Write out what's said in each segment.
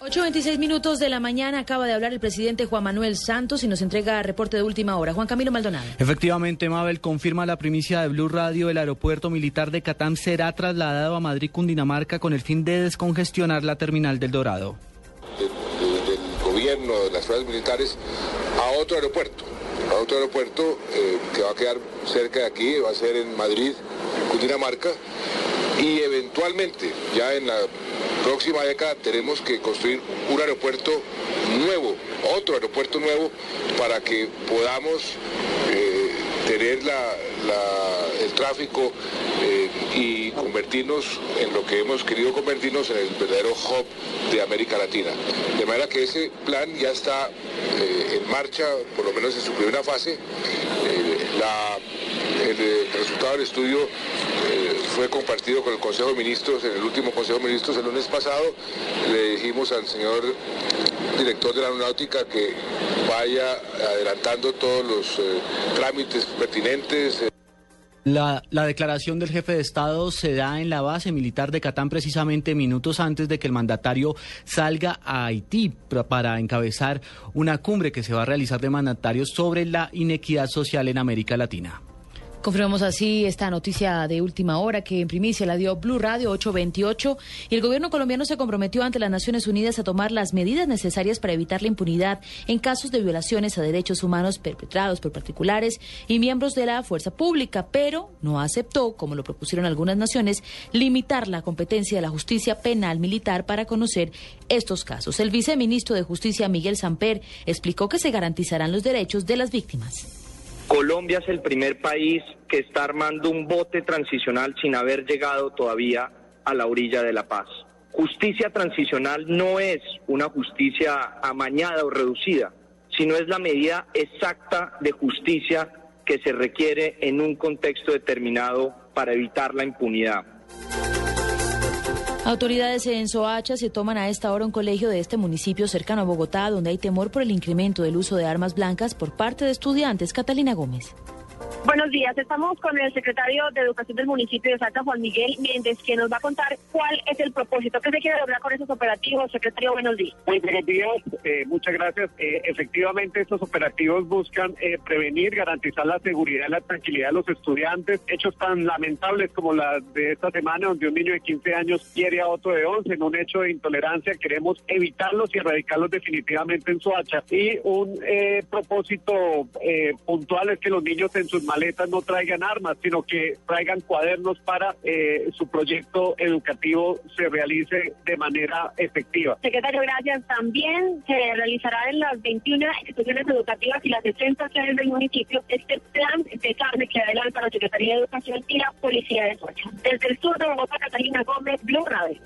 8.26 minutos de la mañana acaba de hablar el presidente Juan Manuel Santos y nos entrega reporte de última hora. Juan Camilo Maldonado. Efectivamente, Mabel confirma la primicia de Blue Radio. El aeropuerto militar de Catán será trasladado a Madrid, Cundinamarca, con el fin de descongestionar la terminal del Dorado. del, del gobierno, de las fuerzas militares, a otro aeropuerto. A otro aeropuerto eh, que va a quedar cerca de aquí, va a ser en Madrid, Cundinamarca, y eventualmente, ya en la próxima década, tenemos que construir un aeropuerto nuevo, otro aeropuerto nuevo, para que podamos eh, tener la- el tráfico eh, y convertirnos en lo que hemos querido convertirnos en el verdadero hub de América Latina. De manera que ese plan ya está eh, en marcha, por lo menos en su primera fase. El, resultado del estudio fue compartido con el Consejo de Ministros en el último Consejo de Ministros el lunes pasado. Le dijimos al señor director de la aeronáutica que vaya adelantando todos los eh, trámites pertinentes. eh, La, la declaración del jefe de Estado se da en la base militar de Catán precisamente minutos antes de que el mandatario salga a Haití para encabezar una cumbre que se va a realizar de mandatarios sobre la inequidad social en América Latina. Confirmamos así esta noticia de última hora que en primicia la dio Blue Radio 828 y el gobierno colombiano se comprometió ante las Naciones Unidas a tomar las medidas necesarias para evitar la impunidad en casos de violaciones a derechos humanos perpetrados por particulares y miembros de la fuerza pública, pero no aceptó, como lo propusieron algunas naciones, limitar la competencia de la justicia penal militar para conocer estos casos. El viceministro de Justicia, Miguel Samper, explicó que se garantizarán los derechos de las víctimas. Colombia es el primer país que está armando un bote transicional sin haber llegado todavía a la orilla de la paz. Justicia transicional no es una justicia amañada o reducida, sino es la medida exacta de justicia que se requiere en un contexto determinado para evitar la impunidad. Autoridades en Soacha se toman a esta hora un colegio de este municipio cercano a Bogotá, donde hay temor por el incremento del uso de armas blancas por parte de estudiantes. Catalina Gómez. Buenos días, estamos con el secretario de Educación del municipio de Salta, Juan Miguel Méndez, que nos va a contar cuál es el propósito, qué se quiere lograr con esos operativos. Secretario, buenos días. Muy buenos días, eh, muchas gracias. Eh, efectivamente, estos operativos buscan eh, prevenir, garantizar la seguridad y la tranquilidad de los estudiantes. Hechos tan lamentables como la de esta semana, donde un niño de 15 años quiere a otro de 11 en un hecho de intolerancia. Queremos evitarlos y erradicarlos definitivamente en Soacha. Y un eh, propósito eh, puntual es que los niños en sus maletas no traigan armas, sino que traigan cuadernos para eh, su proyecto educativo se realice de manera efectiva. Secretario, gracias. También se realizará en las 21 instituciones educativas y las 60 sedes del municipio este plan de carne que adelanta la Secretaría de Educación y la Policía de Soacha. Desde el sur de Bogotá, Catalina Gómez, Blue Radio.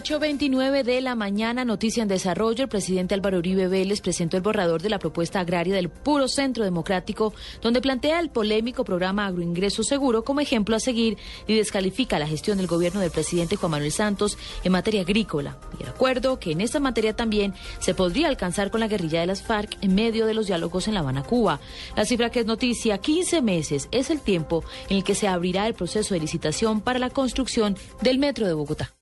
8.29 de la mañana, noticia en desarrollo. El presidente Álvaro Uribe Vélez presentó el borrador de la propuesta agraria del Puro Centro Democrático, donde plantea el polémico programa Agroingreso Seguro como ejemplo a seguir y descalifica la gestión del gobierno del presidente Juan Manuel Santos en materia agrícola. Y el acuerdo que en esta materia también se podría alcanzar con la guerrilla de las FARC en medio de los diálogos en La Habana, Cuba. La cifra que es noticia, 15 meses, es el tiempo en el que se abrirá el proceso de licitación para la construcción del metro de Bogotá.